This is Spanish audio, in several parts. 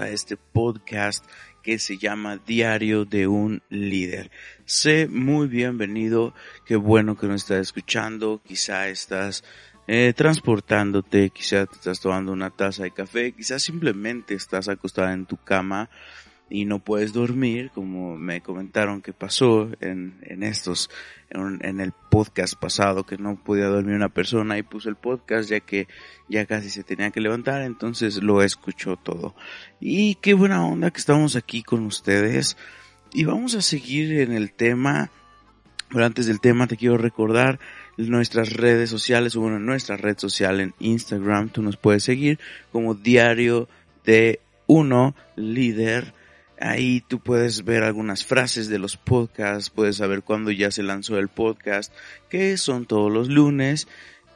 A este podcast que se llama Diario de un líder. Sé muy bienvenido, qué bueno que nos estás escuchando, quizá estás eh, transportándote, quizá te estás tomando una taza de café, quizás simplemente estás acostada en tu cama y no puedes dormir, como me comentaron que pasó en, en estos, en, el podcast pasado, que no podía dormir una persona y puso el podcast ya que ya casi se tenía que levantar, entonces lo escuchó todo. Y qué buena onda que estamos aquí con ustedes. Y vamos a seguir en el tema, pero antes del tema te quiero recordar nuestras redes sociales, o bueno, nuestra red social en Instagram, tú nos puedes seguir como diario de uno líder Ahí tú puedes ver algunas frases de los podcasts, puedes saber cuándo ya se lanzó el podcast, que son todos los lunes.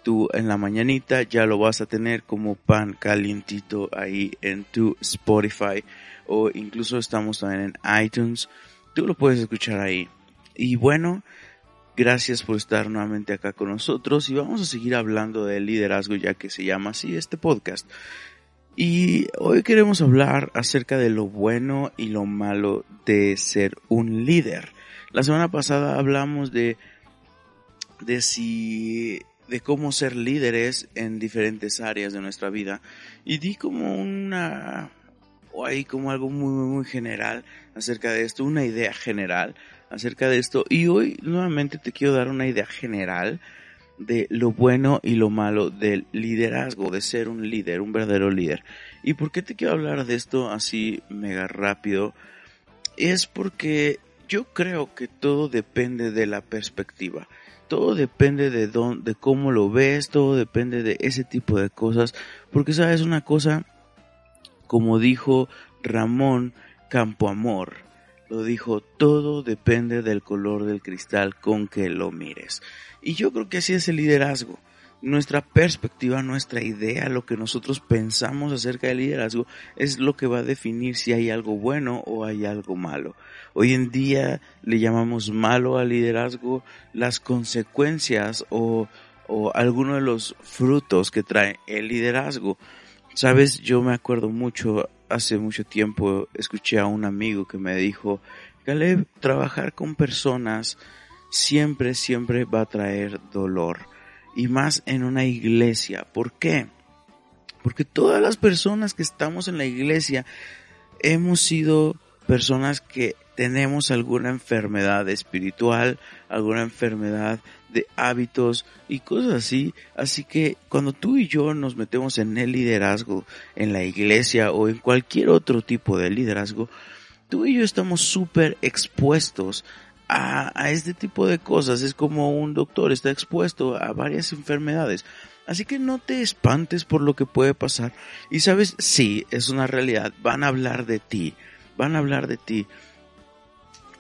Tú en la mañanita ya lo vas a tener como pan calientito ahí en tu Spotify o incluso estamos también en iTunes. Tú lo puedes escuchar ahí. Y bueno, gracias por estar nuevamente acá con nosotros y vamos a seguir hablando del liderazgo ya que se llama así este podcast. Y hoy queremos hablar acerca de lo bueno y lo malo de ser un líder. La semana pasada hablamos de, de si, de cómo ser líderes en diferentes áreas de nuestra vida y di como una, o ahí como algo muy, muy, muy general acerca de esto, una idea general acerca de esto. Y hoy nuevamente te quiero dar una idea general de lo bueno y lo malo del liderazgo, de ser un líder, un verdadero líder. ¿Y por qué te quiero hablar de esto así mega rápido? Es porque yo creo que todo depende de la perspectiva. Todo depende de dónde, de cómo lo ves, todo depende de ese tipo de cosas. Porque sabes una cosa, como dijo Ramón Campoamor, lo dijo, todo depende del color del cristal con que lo mires. Y yo creo que así es el liderazgo. Nuestra perspectiva, nuestra idea, lo que nosotros pensamos acerca del liderazgo es lo que va a definir si hay algo bueno o hay algo malo. Hoy en día le llamamos malo al liderazgo las consecuencias o, o algunos de los frutos que trae el liderazgo. Sabes, yo me acuerdo mucho, hace mucho tiempo escuché a un amigo que me dijo, Caleb, trabajar con personas siempre, siempre va a traer dolor. Y más en una iglesia. ¿Por qué? Porque todas las personas que estamos en la iglesia hemos sido personas que tenemos alguna enfermedad espiritual, alguna enfermedad de hábitos y cosas así. Así que cuando tú y yo nos metemos en el liderazgo, en la iglesia o en cualquier otro tipo de liderazgo, tú y yo estamos súper expuestos a, a este tipo de cosas. Es como un doctor está expuesto a varias enfermedades. Así que no te espantes por lo que puede pasar. Y sabes, sí, es una realidad. Van a hablar de ti. Van a hablar de ti.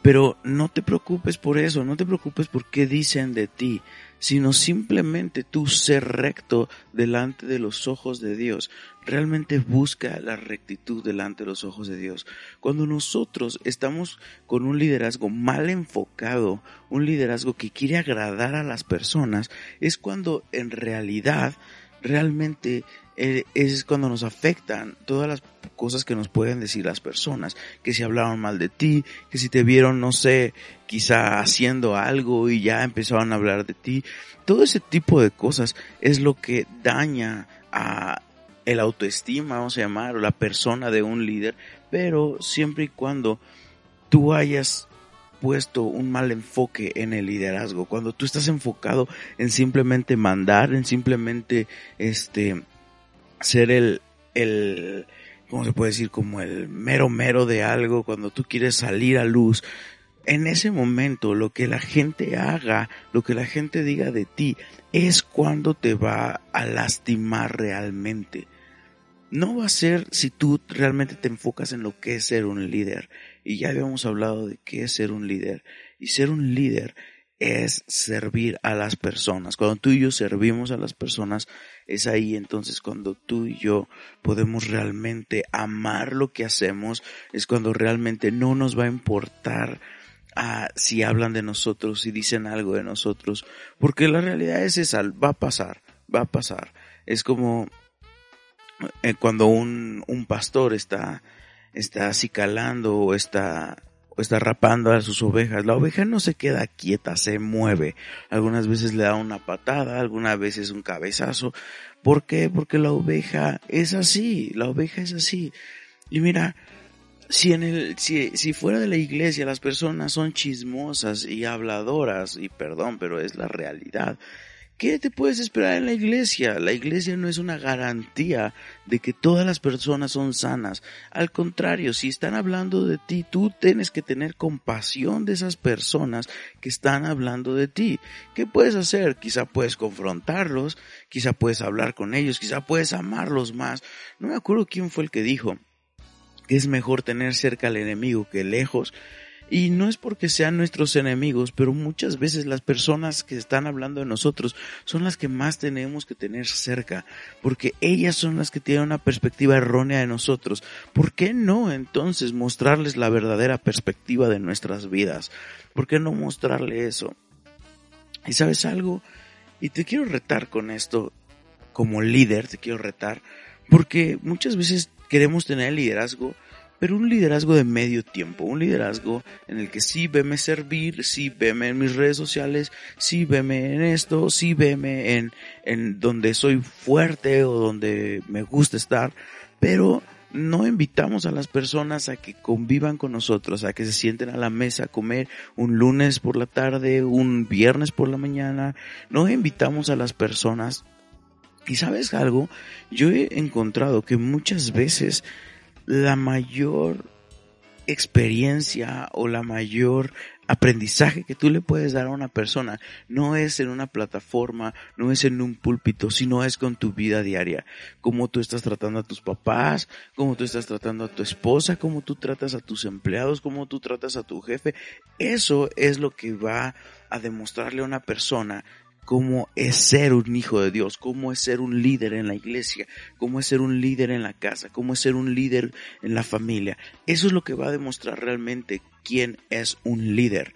Pero no te preocupes por eso, no te preocupes por qué dicen de ti, sino simplemente tú ser recto delante de los ojos de Dios. Realmente busca la rectitud delante de los ojos de Dios. Cuando nosotros estamos con un liderazgo mal enfocado, un liderazgo que quiere agradar a las personas, es cuando en realidad realmente eh, es cuando nos afectan todas las cosas que nos pueden decir las personas, que si hablaron mal de ti, que si te vieron, no sé, quizá haciendo algo y ya empezaron a hablar de ti, todo ese tipo de cosas es lo que daña a el autoestima, vamos a llamar, o la persona de un líder, pero siempre y cuando tú hayas puesto un mal enfoque en el liderazgo, cuando tú estás enfocado en simplemente mandar, en simplemente este ser el, el, ¿cómo se puede decir? Como el mero mero de algo, cuando tú quieres salir a luz. En ese momento, lo que la gente haga, lo que la gente diga de ti, es cuando te va a lastimar realmente. No va a ser si tú realmente te enfocas en lo que es ser un líder. Y ya habíamos hablado de qué es ser un líder. Y ser un líder es servir a las personas. Cuando tú y yo servimos a las personas, es ahí entonces cuando tú y yo podemos realmente amar lo que hacemos, es cuando realmente no nos va a importar ah, si hablan de nosotros, si dicen algo de nosotros, porque la realidad es esa, va a pasar, va a pasar. Es como eh, cuando un, un pastor está, está acicalando o está o está rapando a sus ovejas. La oveja no se queda quieta, se mueve. Algunas veces le da una patada, algunas veces un cabezazo. ¿Por qué? Porque la oveja es así, la oveja es así. Y mira, si en el, si, si fuera de la iglesia las personas son chismosas y habladoras, y perdón, pero es la realidad, ¿Qué te puedes esperar en la iglesia? La iglesia no es una garantía de que todas las personas son sanas. Al contrario, si están hablando de ti, tú tienes que tener compasión de esas personas que están hablando de ti. ¿Qué puedes hacer? Quizá puedes confrontarlos, quizá puedes hablar con ellos, quizá puedes amarlos más. No me acuerdo quién fue el que dijo que es mejor tener cerca al enemigo que lejos. Y no es porque sean nuestros enemigos, pero muchas veces las personas que están hablando de nosotros son las que más tenemos que tener cerca, porque ellas son las que tienen una perspectiva errónea de nosotros. ¿Por qué no entonces mostrarles la verdadera perspectiva de nuestras vidas? ¿Por qué no mostrarle eso? ¿Y sabes algo? Y te quiero retar con esto, como líder, te quiero retar, porque muchas veces queremos tener liderazgo, pero un liderazgo de medio tiempo, un liderazgo en el que sí veme servir, sí veme en mis redes sociales, sí veme en esto, sí veme en, en donde soy fuerte o donde me gusta estar, pero no invitamos a las personas a que convivan con nosotros, a que se sienten a la mesa a comer un lunes por la tarde, un viernes por la mañana, no invitamos a las personas. Y sabes algo, yo he encontrado que muchas veces la mayor experiencia o la mayor aprendizaje que tú le puedes dar a una persona no es en una plataforma, no es en un púlpito, sino es con tu vida diaria. Cómo tú estás tratando a tus papás, cómo tú estás tratando a tu esposa, cómo tú tratas a tus empleados, cómo tú tratas a tu jefe. Eso es lo que va a demostrarle a una persona cómo es ser un hijo de Dios, cómo es ser un líder en la iglesia, cómo es ser un líder en la casa, cómo es ser un líder en la familia. Eso es lo que va a demostrar realmente quién es un líder.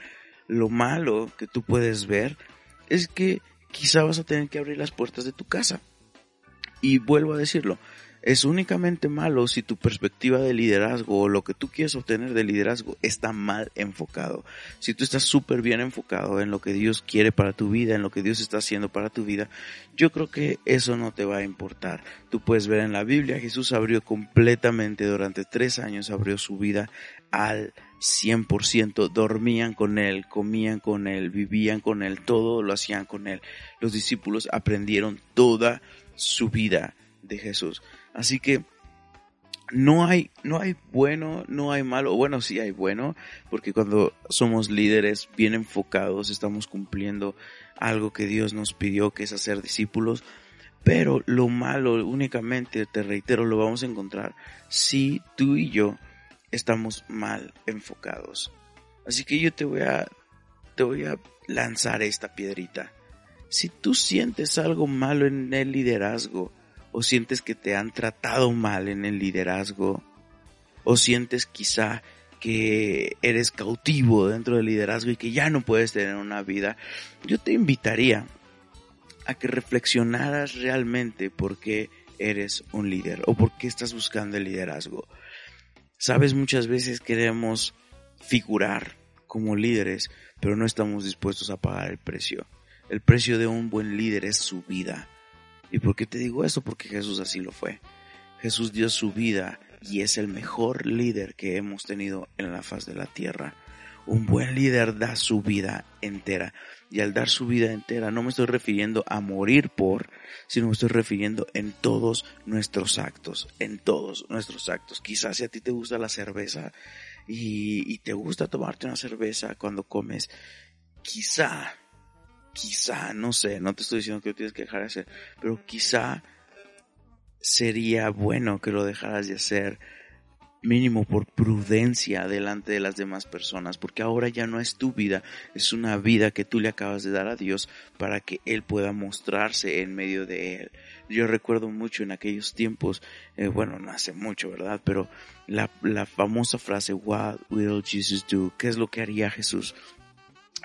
Lo malo que tú puedes ver es que quizá vas a tener que abrir las puertas de tu casa. Y vuelvo a decirlo, es únicamente malo si tu perspectiva de liderazgo o lo que tú quieres obtener de liderazgo está mal enfocado. Si tú estás súper bien enfocado en lo que Dios quiere para tu vida, en lo que Dios está haciendo para tu vida, yo creo que eso no te va a importar. Tú puedes ver en la Biblia, Jesús abrió completamente durante tres años, abrió su vida al 100%, dormían con Él, comían con Él, vivían con Él, todo lo hacían con Él. Los discípulos aprendieron toda su vida de Jesús. Así que no hay, no hay bueno, no hay malo. Bueno, sí hay bueno, porque cuando somos líderes bien enfocados, estamos cumpliendo algo que Dios nos pidió, que es hacer discípulos. Pero lo malo únicamente, te reitero, lo vamos a encontrar si tú y yo estamos mal enfocados. Así que yo te voy a, te voy a lanzar esta piedrita. Si tú sientes algo malo en el liderazgo, o sientes que te han tratado mal en el liderazgo, o sientes quizá que eres cautivo dentro del liderazgo y que ya no puedes tener una vida, yo te invitaría a que reflexionaras realmente por qué eres un líder o por qué estás buscando el liderazgo. Sabes, muchas veces queremos figurar como líderes, pero no estamos dispuestos a pagar el precio. El precio de un buen líder es su vida. ¿Y por qué te digo esto? Porque Jesús así lo fue. Jesús dio su vida y es el mejor líder que hemos tenido en la faz de la tierra. Un buen líder da su vida entera. Y al dar su vida entera no me estoy refiriendo a morir por, sino me estoy refiriendo en todos nuestros actos, en todos nuestros actos. Quizás si a ti te gusta la cerveza y, y te gusta tomarte una cerveza cuando comes, quizá quizá, no sé, no te estoy diciendo que lo tienes que dejar de hacer, pero quizá sería bueno que lo dejaras de hacer mínimo por prudencia delante de las demás personas, porque ahora ya no es tu vida, es una vida que tú le acabas de dar a Dios para que Él pueda mostrarse en medio de Él. Yo recuerdo mucho en aquellos tiempos, eh, bueno, no hace mucho, ¿verdad? Pero la, la famosa frase, What will Jesus do? ¿Qué es lo que haría Jesús?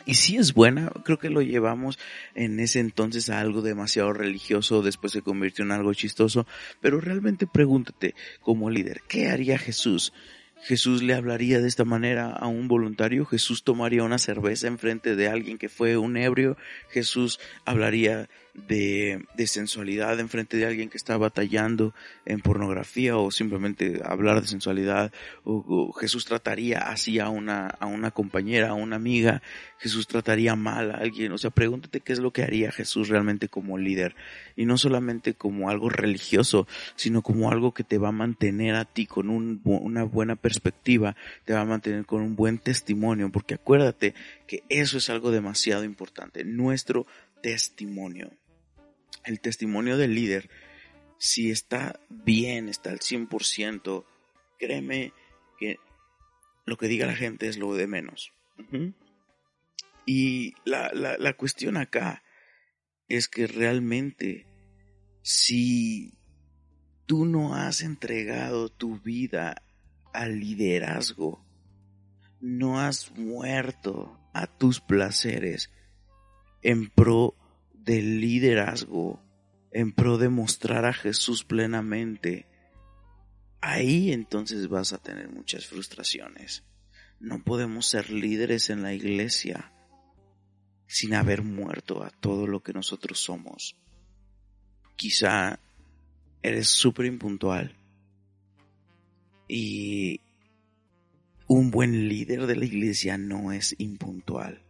Y si es buena, creo que lo llevamos en ese entonces a algo demasiado religioso, después se convirtió en algo chistoso, pero realmente pregúntate como líder, ¿qué haría Jesús? Jesús le hablaría de esta manera a un voluntario, Jesús tomaría una cerveza enfrente de alguien que fue un ebrio, Jesús hablaría de, de sensualidad en frente de alguien que está batallando en pornografía o simplemente hablar de sensualidad o, Jesús trataría así a una, a una compañera, a una amiga, Jesús trataría mal a alguien, o sea, pregúntate qué es lo que haría Jesús realmente como líder. Y no solamente como algo religioso, sino como algo que te va a mantener a ti con un, una buena perspectiva, te va a mantener con un buen testimonio, porque acuérdate que eso es algo demasiado importante, nuestro testimonio el testimonio del líder, si está bien, está al 100%, créeme que lo que diga la gente es lo de menos. Y la, la, la cuestión acá es que realmente si tú no has entregado tu vida al liderazgo, no has muerto a tus placeres en pro del liderazgo en pro de mostrar a Jesús plenamente, ahí entonces vas a tener muchas frustraciones. No podemos ser líderes en la iglesia sin haber muerto a todo lo que nosotros somos. Quizá eres súper impuntual y un buen líder de la iglesia no es impuntual.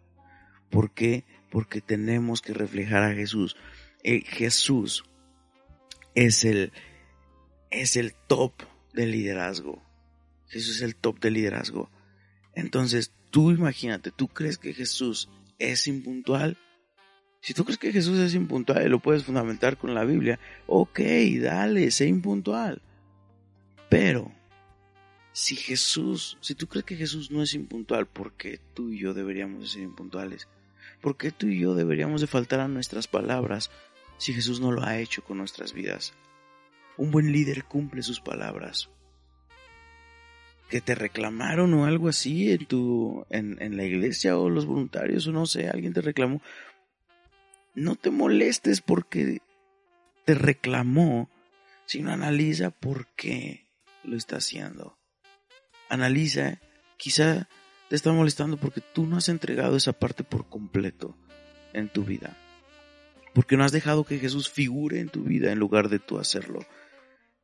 ¿Por qué? Porque tenemos que reflejar a Jesús. Eh, Jesús es el, es el top del liderazgo. Jesús es el top del liderazgo. Entonces, tú imagínate, ¿tú crees que Jesús es impuntual? Si tú crees que Jesús es impuntual y lo puedes fundamentar con la Biblia, ok, dale, sé impuntual. Pero, si Jesús, si tú crees que Jesús no es impuntual, porque tú y yo deberíamos ser impuntuales? ¿Por qué tú y yo deberíamos de faltar a nuestras palabras si Jesús no lo ha hecho con nuestras vidas? Un buen líder cumple sus palabras. Que te reclamaron o algo así en tu, en, en la iglesia o los voluntarios o no sé, alguien te reclamó. No te molestes porque te reclamó, sino analiza por qué lo está haciendo. Analiza, quizá te está molestando porque tú no has entregado esa parte por completo en tu vida. Porque no has dejado que Jesús figure en tu vida en lugar de tú hacerlo.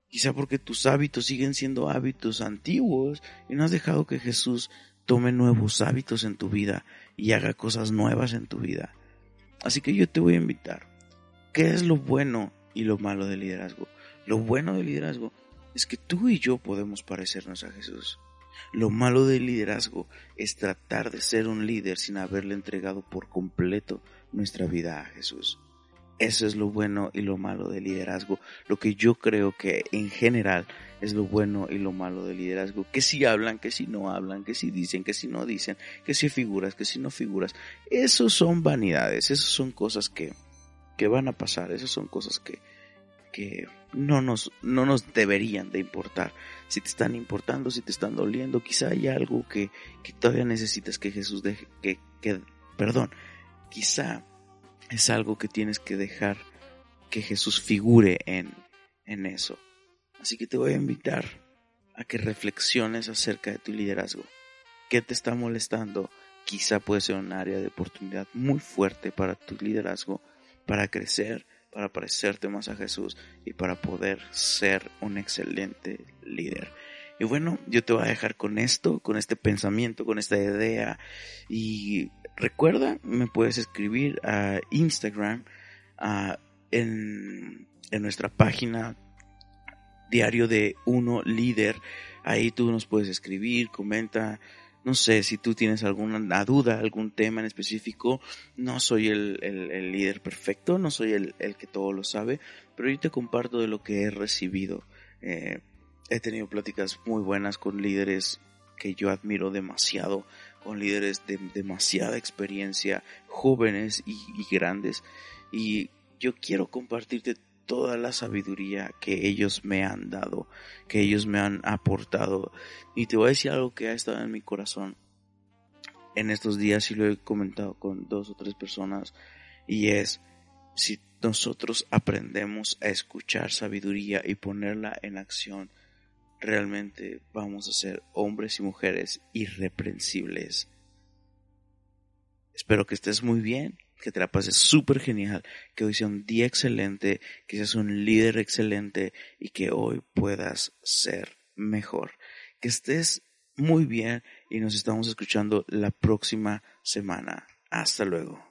Quizá porque tus hábitos siguen siendo hábitos antiguos y no has dejado que Jesús tome nuevos hábitos en tu vida y haga cosas nuevas en tu vida. Así que yo te voy a invitar. ¿Qué es lo bueno y lo malo del liderazgo? Lo bueno del liderazgo es que tú y yo podemos parecernos a Jesús. Lo malo del liderazgo es tratar de ser un líder sin haberle entregado por completo nuestra vida a Jesús. Eso es lo bueno y lo malo del liderazgo. Lo que yo creo que en general es lo bueno y lo malo del liderazgo. Que si hablan, que si no hablan, que si dicen, que si no dicen, que si figuras, que si no figuras. Eso son vanidades, esas son cosas que, que van a pasar, esas son cosas que, que no nos, no nos deberían de importar. Si te están importando, si te están doliendo, quizá hay algo que, que todavía necesitas que Jesús deje, que, que, perdón, quizá es algo que tienes que dejar que Jesús figure en, en eso. Así que te voy a invitar a que reflexiones acerca de tu liderazgo. ¿Qué te está molestando? Quizá puede ser un área de oportunidad muy fuerte para tu liderazgo, para crecer, para parecerte más a Jesús y para poder ser un excelente líder. Y bueno, yo te voy a dejar con esto, con este pensamiento, con esta idea. Y recuerda, me puedes escribir a Instagram, en, en nuestra página diario de uno líder. Ahí tú nos puedes escribir, comenta no sé si tú tienes alguna duda, algún tema en específico. No soy el, el, líder perfecto, no soy el, el, que todo lo sabe, pero yo te comparto de lo que he recibido. Eh, he tenido pláticas muy buenas con líderes que yo admiro demasiado, con líderes de demasiada experiencia, jóvenes y, y grandes. Y yo quiero compartirte toda la sabiduría que ellos me han dado, que ellos me han aportado. Y te voy a decir algo que ha estado en mi corazón. en estos días y lo he comentado con dos o tres personas y es si nosotros aprendemos a escuchar sabiduría y ponerla en acción, realmente vamos a ser hombres y mujeres irreprensibles. Espero que estés muy bien, que te la pases súper genial, que hoy sea un día excelente, que seas un líder excelente y que hoy puedas ser mejor. Que estés muy bien y nos estamos escuchando la próxima semana. Hasta luego.